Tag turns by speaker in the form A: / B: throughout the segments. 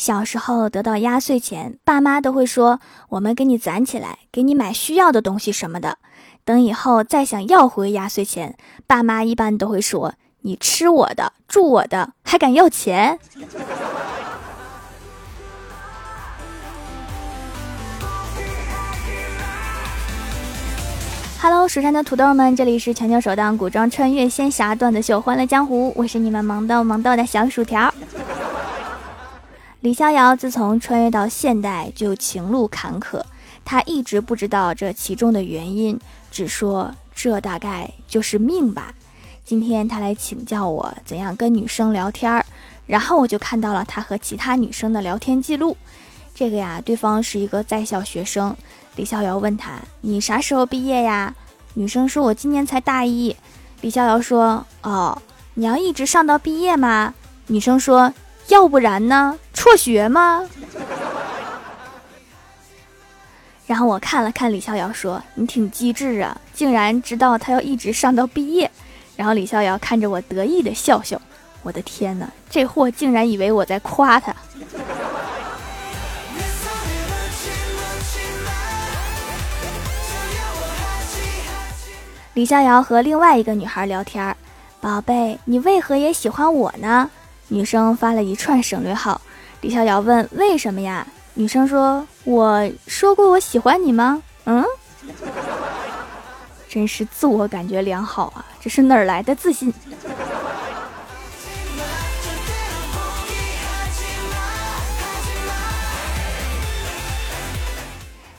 A: 小时候得到压岁钱，爸妈都会说我们给你攒起来，给你买需要的东西什么的。等以后再想要回压岁钱，爸妈一般都会说你吃我的，住我的，还敢要钱？Hello，蜀山的土豆们，这里是全球首档古装穿越仙侠段子秀《欢乐江湖》，我是你们萌豆萌豆的小薯条。李逍遥自从穿越到现代，就情路坎坷。他一直不知道这其中的原因，只说这大概就是命吧。今天他来请教我怎样跟女生聊天儿，然后我就看到了他和其他女生的聊天记录。这个呀，对方是一个在校学生。李逍遥问他：“你啥时候毕业呀？”女生说：“我今年才大一。”李逍遥说：“哦，你要一直上到毕业吗？”女生说。要不然呢？辍学吗？然后我看了看李逍遥，说：“你挺机智啊，竟然知道他要一直上到毕业。”然后李逍遥看着我得意的笑笑。我的天哪，这货竟然以为我在夸他。李逍遥和另外一个女孩聊天：“宝贝，你为何也喜欢我呢？”女生发了一串省略号，李逍遥问：“为什么呀？”女生说：“我说过我喜欢你吗？”嗯，真是自我感觉良好啊！这是哪儿来的自信？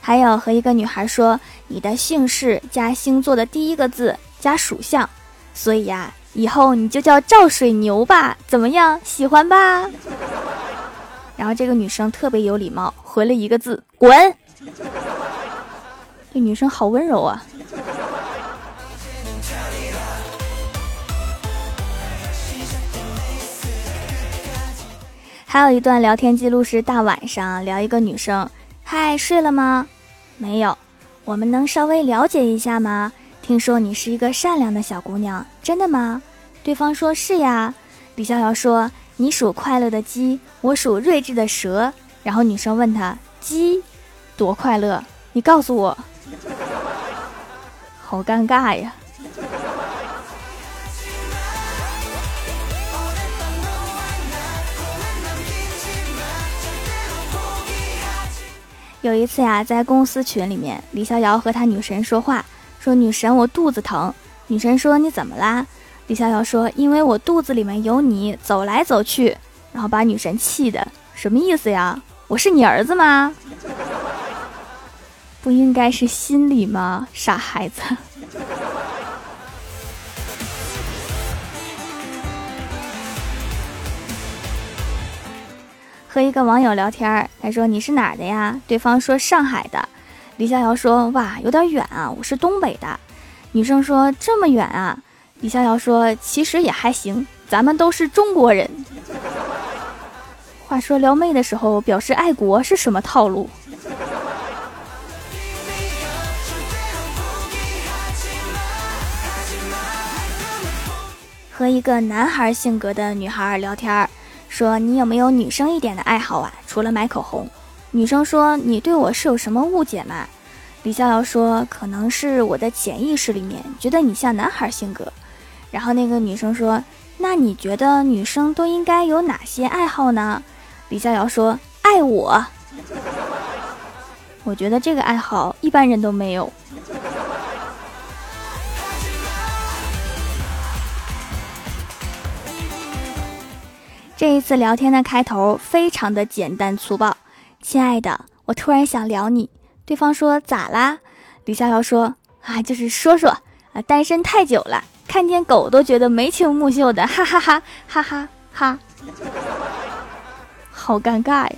A: 还有和一个女孩说：“你的姓氏加星座的第一个字加属相，所以呀。”以后你就叫赵水牛吧，怎么样？喜欢吧？然后这个女生特别有礼貌，回了一个字：滚。这女生好温柔啊。还有一段聊天记录是大晚上聊一个女生：“嗨，睡了吗？没有。我们能稍微了解一下吗？”听说你是一个善良的小姑娘，真的吗？对方说是呀。李逍遥说：“你属快乐的鸡，我属睿智的蛇。”然后女生问他：“鸡多快乐？你告诉我。”好尴尬呀。有一次呀，在公司群里面，李逍遥和他女神说话。说女神，我肚子疼。女神说你怎么啦？李逍遥说因为我肚子里面有你，走来走去，然后把女神气的什么意思呀？我是你儿子吗？不应该是心里吗？傻孩子。和一个网友聊天，他说你是哪儿的呀？对方说上海的。李逍遥说：“哇，有点远啊，我是东北的。”女生说：“这么远啊？”李逍遥说：“其实也还行，咱们都是中国人。”话说撩妹的时候表示爱国是什么套路？和一个男孩性格的女孩聊天，说：“你有没有女生一点的爱好啊？除了买口红。”女生说：“你对我是有什么误解吗？”李逍遥说：“可能是我的潜意识里面觉得你像男孩性格。”然后那个女生说：“那你觉得女生都应该有哪些爱好呢？”李逍遥说：“爱我。”我觉得这个爱好一般人都没有。这一次聊天的开头非常的简单粗暴。亲爱的，我突然想聊你。对方说咋啦？李逍遥说啊，就是说说啊，单身太久了，看见狗都觉得眉清目秀的，哈哈哈哈哈哈，好尴尬呀。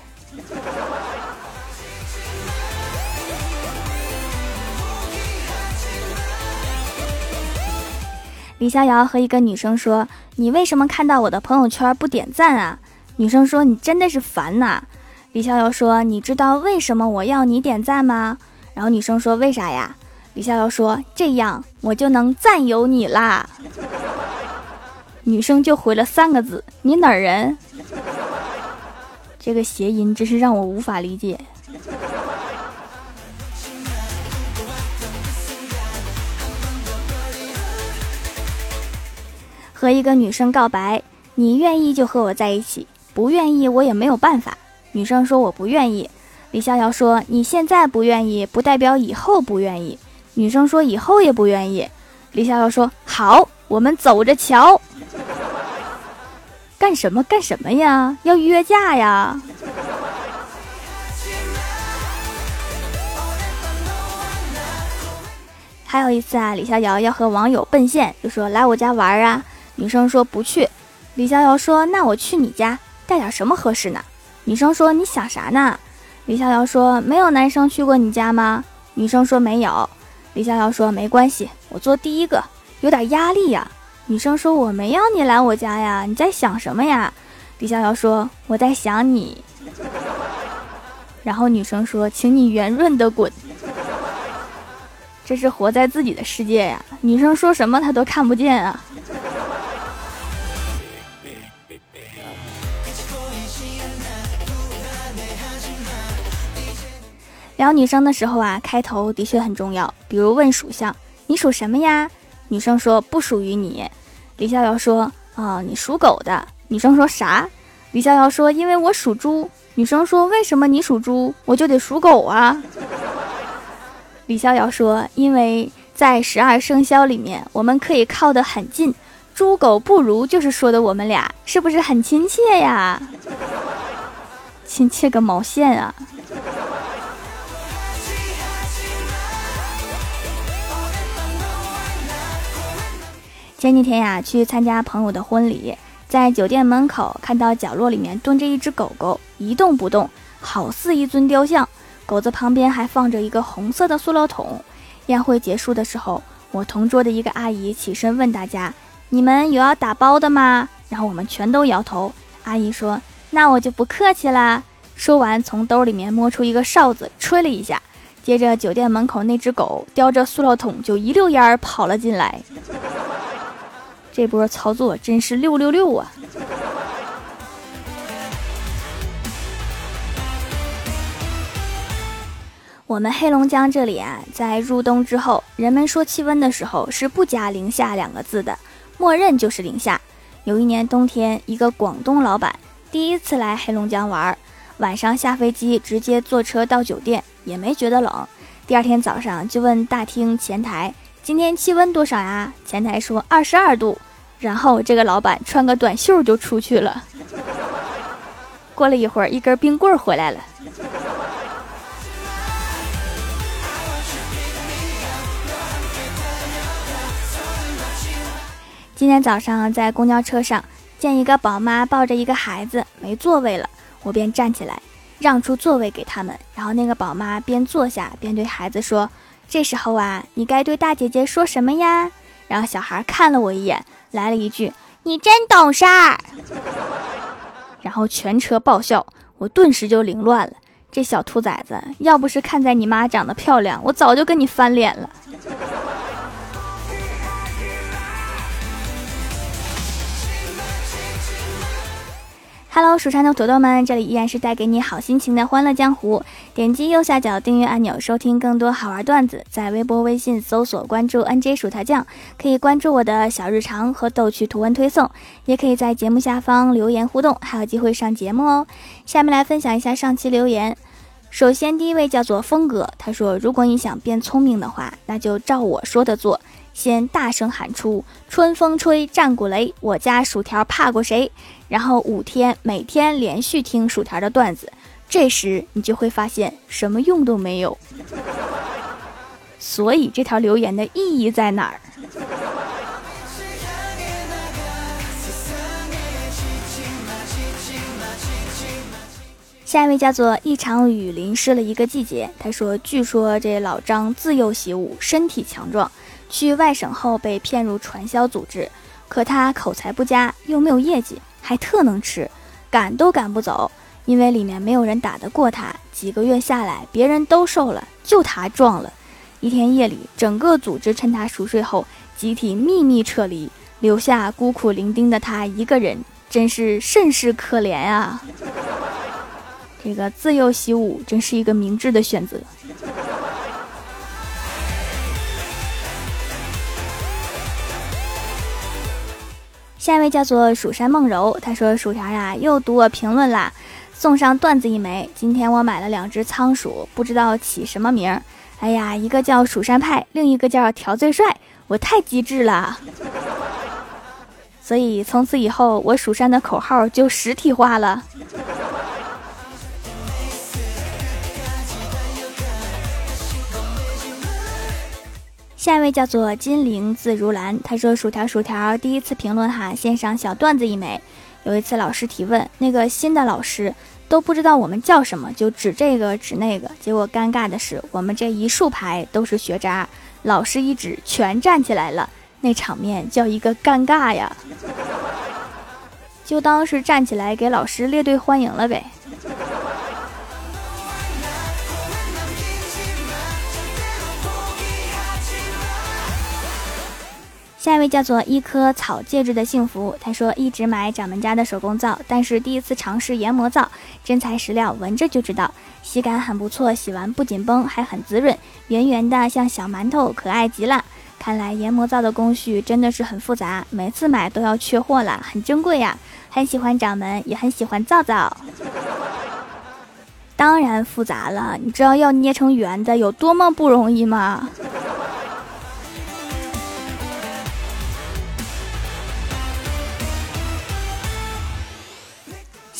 A: 李逍遥和一个女生说：“你为什么看到我的朋友圈不点赞啊？”女生说：“你真的是烦呐。”李逍遥说：“你知道为什么我要你点赞吗？”然后女生说：“为啥呀？”李逍遥说：“这样我就能占有你啦。”女生就回了三个字：“你哪儿人？”这个谐音真是让我无法理解。和一个女生告白，你愿意就和我在一起，不愿意我也没有办法。女生说我不愿意。李逍遥说你现在不愿意，不代表以后不愿意。女生说以后也不愿意。李逍遥说好，我们走着瞧。干什么干什么呀？要约架呀？还有一次啊，李逍遥要和网友奔现，就说来我家玩啊。女生说不去，李逍遥说：“那我去你家，带点什么合适呢？”女生说：“你想啥呢？”李逍遥说：“没有男生去过你家吗？”女生说：“没有。”李逍遥说：“没关系，我做第一个，有点压力呀。”女生说：“我没要你来我家呀，你在想什么呀？”李逍遥说：“我在想你。”然后女生说：“请你圆润的滚。”这是活在自己的世界呀，女生说什么他都看不见啊。聊女生的时候啊，开头的确很重要。比如问属相，你属什么呀？女生说不属于你。李逍遥说啊，你属狗的。女生说啥？李逍遥说因为我属猪。女生说为什么你属猪，我就得属狗啊？李逍遥说因为在十二生肖里面，我们可以靠得很近，猪狗不如，就是说的我们俩是不是很亲切呀？亲切个毛线啊！前几天呀，去参加朋友的婚礼，在酒店门口看到角落里面蹲着一只狗狗，一动不动，好似一尊雕像。狗子旁边还放着一个红色的塑料桶。宴会结束的时候，我同桌的一个阿姨起身问大家：“你们有要打包的吗？”然后我们全都摇头。阿姨说：“那我就不客气啦。”说完，从兜里面摸出一个哨子，吹了一下，接着酒店门口那只狗叼着塑料桶就一溜烟儿跑了进来。这波操作真是六六六啊！我们黑龙江这里啊，在入冬之后，人们说气温的时候是不加“零下”两个字的，默认就是零下。有一年冬天，一个广东老板第一次来黑龙江玩，晚上下飞机直接坐车到酒店，也没觉得冷。第二天早上就问大厅前台。今天气温多少呀？前台说二十二度，然后这个老板穿个短袖就出去了。过了一会儿，一根冰棍回来了。今天早上在公交车上见一个宝妈抱着一个孩子没座位了，我便站起来让出座位给他们，然后那个宝妈边坐下边对孩子说。这时候啊，你该对大姐姐说什么呀？然后小孩看了我一眼，来了一句：“你真懂事儿。”然后全车爆笑，我顿时就凌乱了。这小兔崽子，要不是看在你妈长得漂亮，我早就跟你翻脸了。Hello，蜀山的土豆们，这里依然是带给你好心情的欢乐江湖。点击右下角订阅按钮，收听更多好玩段子。在微博、微信搜索关注 NJ 薯条酱，可以关注我的小日常和逗趣图文推送，也可以在节目下方留言互动，还有机会上节目哦。下面来分享一下上期留言。首先，第一位叫做峰哥，他说：“如果你想变聪明的话，那就照我说的做。”先大声喊出“春风吹，战鼓擂，我家薯条怕过谁”，然后五天每天连续听薯条的段子，这时你就会发现什么用都没有。所以这条留言的意义在哪儿？下一位叫做一场雨淋湿了一个季节，他说：“据说这老张自幼习武，身体强壮。”去外省后被骗入传销组织，可他口才不佳，又没有业绩，还特能吃，赶都赶不走，因为里面没有人打得过他。几个月下来，别人都瘦了，就他壮了。一天夜里，整个组织趁他熟睡后，集体秘密撤离，留下孤苦伶仃的他一个人，真是甚是可怜啊！这个自幼习武真是一个明智的选择。下一位叫做蜀山梦柔，他说：“薯条呀，又读我评论啦，送上段子一枚。今天我买了两只仓鼠，不知道起什么名儿。哎呀，一个叫蜀山派，另一个叫条最帅，我太机智了。所以从此以后，我蜀山的口号就实体化了。”下一位叫做金陵自如兰，他说：“薯条薯条，第一次评论哈，献上小段子一枚。有一次老师提问，那个新的老师都不知道我们叫什么，就指这个指那个。结果尴尬的是，我们这一竖排都是学渣，老师一指，全站起来了，那场面叫一个尴尬呀！就当是站起来给老师列队欢迎了呗。”下一位叫做一颗草戒指的幸福，他说一直买掌门家的手工皂，但是第一次尝试研磨皂，真材实料，闻着就知道洗感很不错，洗完不紧绷，还很滋润，圆圆的像小馒头，可爱极了。看来研磨皂的工序真的是很复杂，每次买都要缺货了，很珍贵呀。很喜欢掌门，也很喜欢皂皂。当然复杂了，你知道要捏成圆的有多么不容易吗？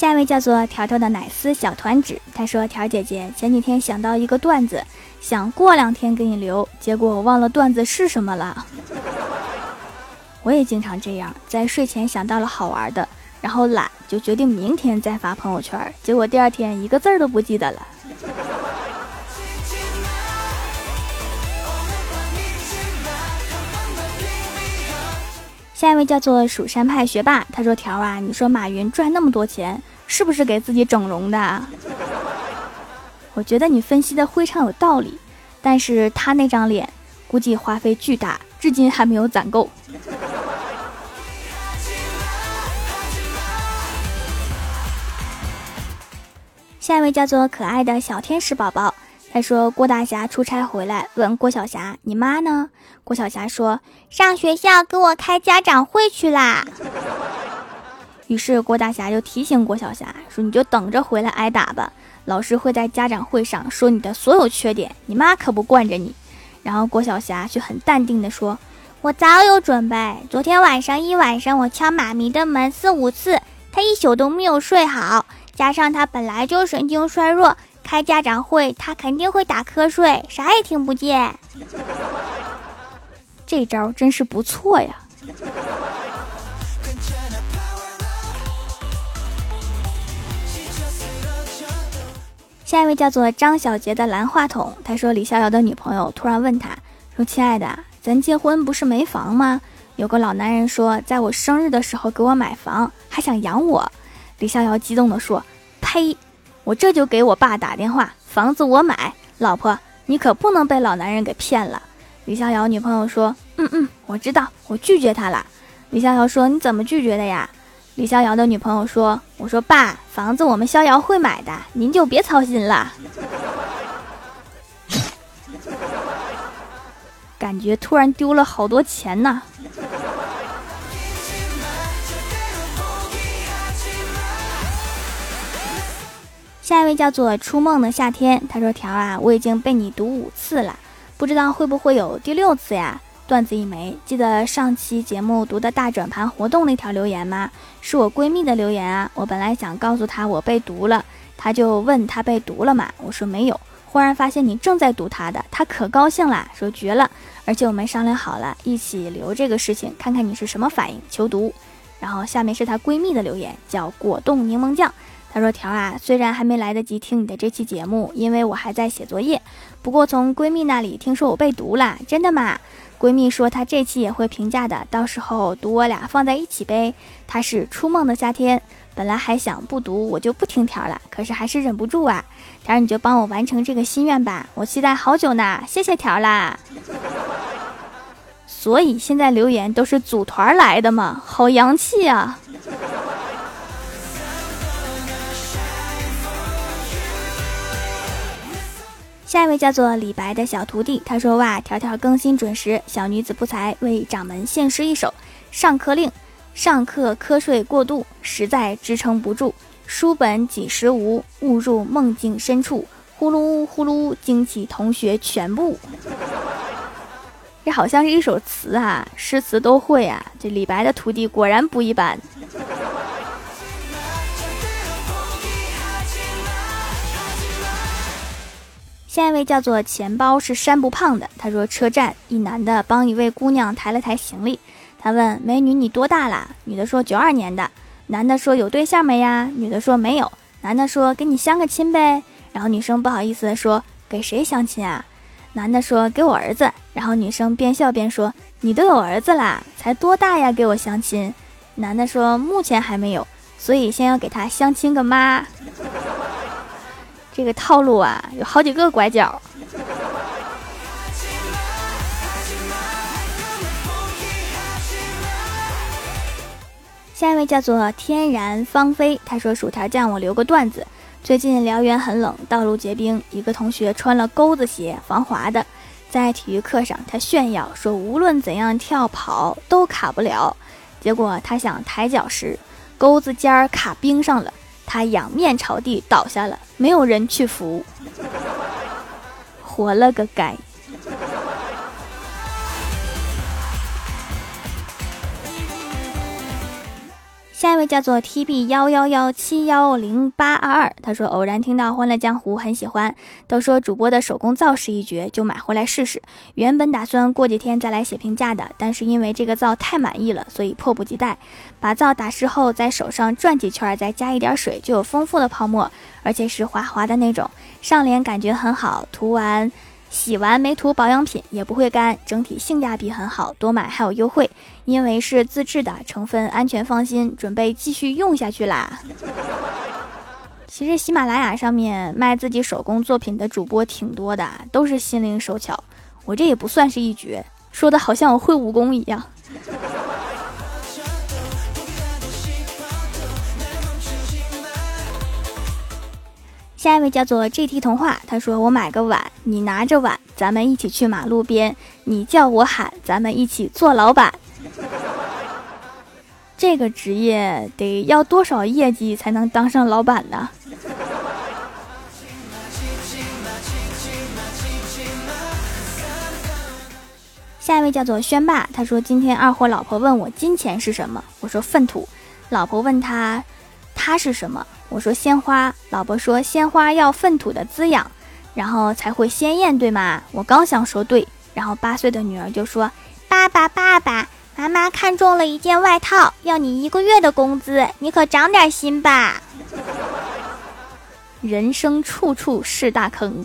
A: 下一位叫做条条的奶丝小团子，他说：“条姐姐，前几天想到一个段子，想过两天给你留，结果我忘了段子是什么了。我也经常这样，在睡前想到了好玩的，然后懒，就决定明天再发朋友圈，结果第二天一个字儿都不记得了。”下一位叫做蜀山派学霸，他说：“条啊，你说马云赚那么多钱。”是不是给自己整容的？我觉得你分析的非常有道理，但是他那张脸估计花费巨大，至今还没有攒够。下一位叫做可爱的小天使宝宝，他说郭大侠出差回来，问郭晓霞：“你妈呢？”郭晓霞说：“上学校给我开家长会去啦。”于是郭大侠就提醒郭晓霞说：“你就等着回来挨打吧，老师会在家长会上说你的所有缺点，你妈可不惯着你。”然后郭晓霞却很淡定地说：“我早有准备，昨天晚上一晚上我敲妈咪的门四五次，她一宿都没有睡好，加上她本来就神经衰弱，开家长会她肯定会打瞌睡，啥也听不见。这招真是不错呀。”下一位叫做张小杰的蓝话筒，他说李逍遥的女朋友突然问他说：“亲爱的，咱结婚不是没房吗？有个老男人说在我生日的时候给我买房，还想养我。”李逍遥激动地说：“呸！我这就给我爸打电话，房子我买。老婆，你可不能被老男人给骗了。”李逍遥女朋友说：“嗯嗯，我知道，我拒绝他了。”李逍遥说：“你怎么拒绝的呀？”李逍遥的女朋友说：“我说爸，房子我们逍遥会买的，您就别操心了。”感觉突然丢了好多钱呐。下一位叫做初梦的夏天，他说：“条啊，我已经被你读五次了，不知道会不会有第六次呀？”段子一枚，记得上期节目读的大转盘活动那条留言吗？是我闺蜜的留言啊。我本来想告诉她我被读了，她就问她被读了吗？我说没有。忽然发现你正在读她的，她可高兴啦，说绝了。而且我们商量好了，一起留这个事情，看看你是什么反应。求读。然后下面是她闺蜜的留言，叫果冻柠檬酱。她说条啊，虽然还没来得及听你的这期节目，因为我还在写作业。不过从闺蜜那里听说我被读了，真的吗？闺蜜说她这期也会评价的，到时候读我俩放在一起呗。她是初梦的夏天，本来还想不读我就不听条了，可是还是忍不住啊。条你就帮我完成这个心愿吧，我期待好久呢，谢谢条啦。所以现在留言都是组团来的嘛，好洋气啊。下一位叫做李白的小徒弟，他说：“哇，条条更新准时，小女子不才，为掌门献诗一首。上课令：上课瞌睡过度，实在支撑不住。书本几时无？误入梦境深处，呼噜呼噜惊起同学全部。”这好像是一首词啊，诗词都会啊。这李白的徒弟果然不一般。下一位叫做钱包是山不胖的，他说车站一男的帮一位姑娘抬了抬行李，他问美女你多大啦？女的说九二年的。男的说有对象没呀？女的说没有。男的说给你相个亲呗。然后女生不好意思的说给谁相亲啊？男的说给我儿子。然后女生边笑边说你都有儿子啦，才多大呀？给我相亲。男的说目前还没有，所以先要给他相亲个妈。这个套路啊，有好几个拐角。下一位叫做天然芳菲，他说：“薯条酱，我留个段子。最近辽源很冷，道路结冰，一个同学穿了钩子鞋，防滑的，在体育课上，他炫耀说无论怎样跳跑都卡不了。结果他想抬脚时，钩子尖儿卡冰上了。”他仰面朝地倒下了，没有人去扶，活了个该。下一位叫做 T B 幺幺幺七幺零八二二，他说偶然听到《欢乐江湖》，很喜欢，都说主播的手工皂是一绝，就买回来试试。原本打算过几天再来写评价的，但是因为这个皂太满意了，所以迫不及待。把皂打湿后，在手上转几圈，再加一点水，就有丰富的泡沫，而且是滑滑的那种，上脸感觉很好。涂完。洗完没涂保养品也不会干，整体性价比很好，多买还有优惠。因为是自制的，成分安全放心，准备继续用下去啦。其实喜马拉雅上面卖自己手工作品的主播挺多的，都是心灵手巧。我这也不算是一绝，说的好像我会武功一样。下一位叫做 GT 童话，他说：“我买个碗，你拿着碗，咱们一起去马路边，你叫我喊，咱们一起做老板。”这个职业得要多少业绩才能当上老板呢？下一位叫做轩霸，他说：“今天二货老婆问我金钱是什么，我说粪土。老婆问他，他是什么？”我说鲜花，老婆说鲜花要粪土的滋养，然后才会鲜艳，对吗？我刚想说对，然后八岁的女儿就说：“爸爸，爸爸，妈妈看中了一件外套，要你一个月的工资，你可长点心吧。”人生处处是大坑。